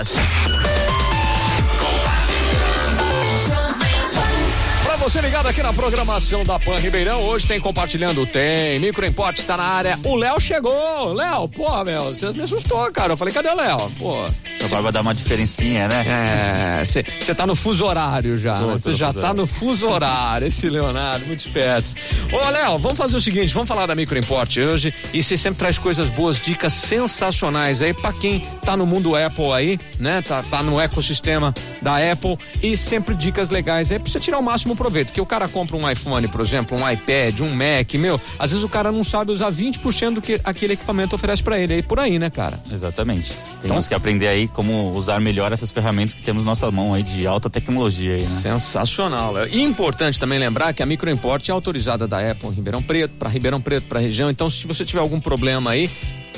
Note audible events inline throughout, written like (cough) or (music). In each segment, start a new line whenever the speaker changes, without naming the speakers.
Us. Você ligado aqui na programação da Pan Ribeirão, hoje tem compartilhando, tem Micro Import tá na área. O Léo chegou. Léo, pô, meu, você me assustou, cara. Eu falei, cadê o Léo? Pô.
Sua barba dá uma diferencinha, né?
É, você tá no fuso horário já. Você
no
já tá no fuso horário, esse Leonardo, muito esperto. Ô, Léo, vamos fazer o seguinte, vamos falar da Micro Import hoje e você sempre traz coisas boas, dicas sensacionais aí pra quem tá no mundo Apple aí, né? Tá, tá no ecossistema da Apple e sempre dicas legais aí pra você tirar o máximo proveito. Que o cara compra um iPhone, por exemplo, um iPad, um Mac, meu, às vezes o cara não sabe usar 20% do que aquele equipamento oferece pra ele. Aí por aí, né, cara?
Exatamente.
Então-
Temos que aprender aí como usar melhor essas ferramentas que temos na nossa mão aí de alta tecnologia aí, né?
Sensacional. E importante também lembrar que a Microimport é autorizada da Apple em Ribeirão Preto, para Ribeirão Preto, para região. Então, se você tiver algum problema aí,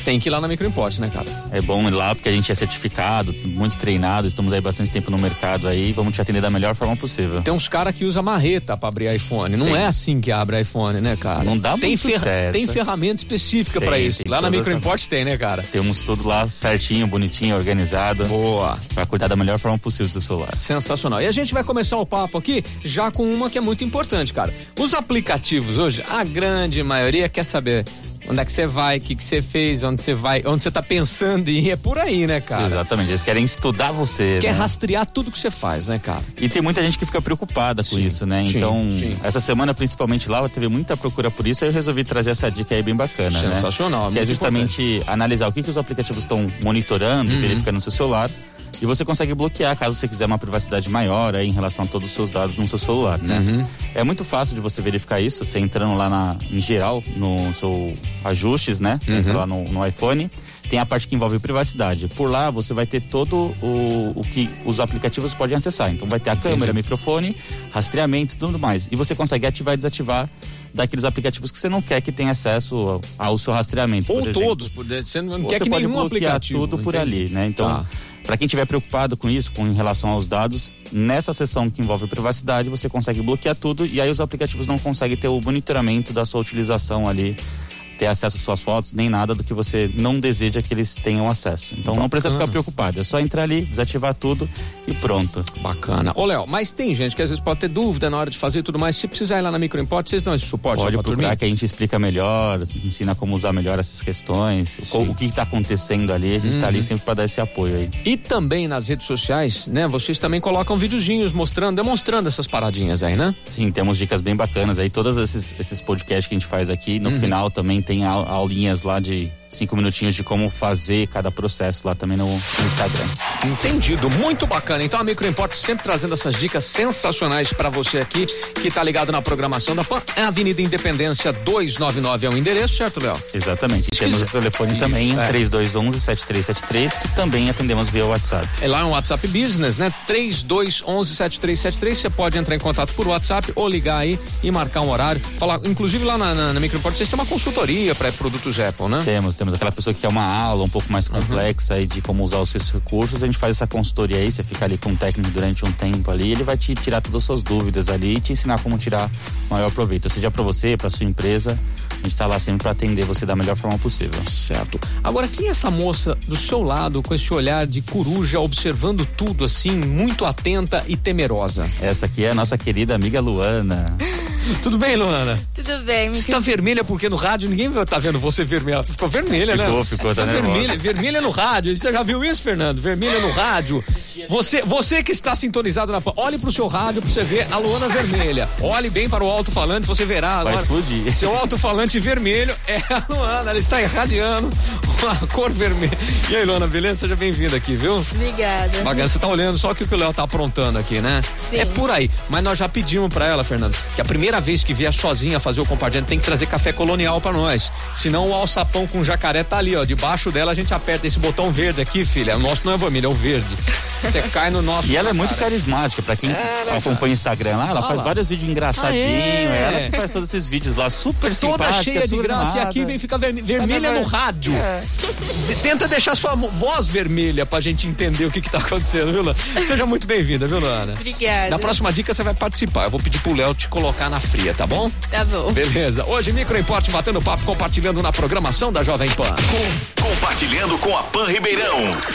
tem que ir lá na Microimport, né, cara?
É bom ir lá porque a gente é certificado, muito treinado, estamos aí bastante tempo no mercado aí, vamos te atender da melhor forma possível.
Tem uns caras que usam marreta para abrir iPhone. Não
Tem.
é assim que abre iPhone, né, cara?
Não dá
tem
muito certo.
Tem ferramenta específica para isso. Lá na Microimport tem, né, cara?
Temos tudo lá certinho, bonitinho, organizado,
Boa.
para cuidar da melhor forma possível do seu celular.
Sensacional. E a gente vai começar o papo aqui já com uma que é muito importante, cara. Os aplicativos hoje, a grande maioria quer saber onde é que você vai, o que que você fez, onde você vai, onde você tá pensando em ir. É por aí, né, cara?
Exatamente, eles querem estudar você.
Quer
né?
rastrear tudo que você faz, né, cara?
E tem muita gente que fica preocupada com
Sim,
isso, né?
sim,
Então,
sim.
essa semana, principalmente lá, teve muita procura por isso, aí eu resolvi trazer essa dica aí bem bacana,
Sensacional,
né? Que é justamente analisar o que, que os aplicativos estão monitorando
Uhum.
e verificando no seu celular. E você consegue bloquear caso você quiser uma privacidade maior aí em relação a todos os seus dados no seu celular, né?
Uhum.
É muito fácil de você verificar isso, você entrando lá na, em geral, no seu ajustes, né? Você
Uhum.
entra lá no, no iPhone, tem a parte que envolve privacidade. Por lá você vai ter todo o, o que os aplicativos podem acessar. Então vai ter a câmera, microfone, rastreamento e tudo mais. E você consegue ativar e desativar daqueles aplicativos que você não quer que tenha acesso ao, ao seu rastreamento.
Ou todos, por- você não
Você
quer que
pode
nenhum
bloquear
aplicativo.
tudo por
entende?
ali, né? Então,
Tá.
Para quem estiver preocupado com isso, com em relação aos dados, nessa seção que envolve privacidade, você consegue bloquear tudo e aí os aplicativos não conseguem ter o monitoramento da sua utilização ali, ter acesso às suas fotos, nem nada do que você não deseja que eles tenham acesso. Então não precisa
Bacana.
ficar preocupado, é só entrar ali, desativar tudo e pronto.
Bacana. Ô, Léo, mas tem gente que às vezes pode ter dúvida na hora de fazer tudo mais. Se precisar ir lá na Microimport, vocês dão esse suporte
Pode procurar
turminha?
que a gente explica melhor, ensina como usar melhor essas questões, o que está acontecendo ali, a gente está
Uhum.
ali sempre para dar esse apoio aí.
E também nas redes sociais, né? Vocês também colocam videozinhos mostrando, demonstrando essas paradinhas aí, né?
Sim, temos dicas bem bacanas aí. Todos esses, esses podcasts que a gente faz aqui,
Uhum.
no final também tem au- aulinhas lá de cinco minutinhos de como fazer cada processo lá também no, no Instagram.
Entendido, muito bacana. Então a Microimport sempre trazendo essas dicas sensacionais pra você aqui que tá ligado na programação da PAN. É a Avenida Independência 299 é o endereço, certo, Léo?
Exatamente. E temos o telefone
Isso,
também,
é.
3211-7373, que também atendemos via WhatsApp.
É lá no WhatsApp Business, né? 3211-7373. Você pode entrar em contato por WhatsApp ou ligar aí e marcar um horário. Falar, inclusive lá na, na, na Microimport, vocês têm uma consultoria para produtos Apple, né?
Temos, temos aquela pessoa que quer uma aula um pouco mais
Uhum.
complexa aí de como usar os seus recursos, a gente faz essa consultoria aí, você fica ali com um técnico durante um tempo ali, ele vai te tirar todas as suas dúvidas ali e te ensinar como tirar maior proveito, seja para você, para sua empresa, a gente tá lá sempre para atender você da melhor forma possível.
Certo. Agora, quem é essa moça do seu lado com esse olhar de coruja observando tudo assim, muito atenta e temerosa?
Essa aqui é a nossa querida amiga Luana. (gasps)
Tudo bem, Luana?
Tudo bem,
Você tá vermelha porque no rádio ninguém tá vendo você vermelha. Ficou vermelha, né?
Ficou, ficou, tá
vermelha, vermelha no rádio. Você já viu isso, Fernando? Vermelha no rádio. Você, você que está sintonizado na olhe pro seu rádio pra você ver a Luana vermelha. Olhe bem para o alto-falante, você verá agora.
explodir.
Seu alto-falante vermelho é a Luana. Ela está irradiando a cor vermelha. E aí, Luana, beleza? Seja bem-vinda aqui, viu?
Obrigada.
Bacana, você tá olhando só o que o Léo tá aprontando aqui, né?
Sim.
É por aí. Mas nós já pedimos pra ela, Fernando, que a primeira vez que vier sozinha fazer o compartilhamento tem que trazer café colonial pra nós. Senão o alçapão com jacaré tá ali, ó. Debaixo dela a gente aperta esse botão verde aqui, filha. O nosso não é vermelho, é o verde. Você cai no nosso.
E ela é muito carismática, pra quem
né,
acompanha o Instagram lá, ela
Ah
faz
lá.
vários vídeos engraçadinhos,
Ah, é?
ela que faz todos esses vídeos lá, super
Toda
simpática,
cheia de graça e aqui vem ficar verme- vermelha no rádio. Tenta deixar sua voz vermelha pra gente entender o que que tá acontecendo, viu, Luana? Seja muito bem-vinda, viu, Luana?
Obrigada.
Na próxima dica você vai participar. Eu vou pedir pro Léo te colocar na fria, tá bom?
Tá bom.
Beleza. Hoje Micro Import batendo papo, compartilhando na programação da Jovem Pan.
Compartilhando com a Pan Ribeirão.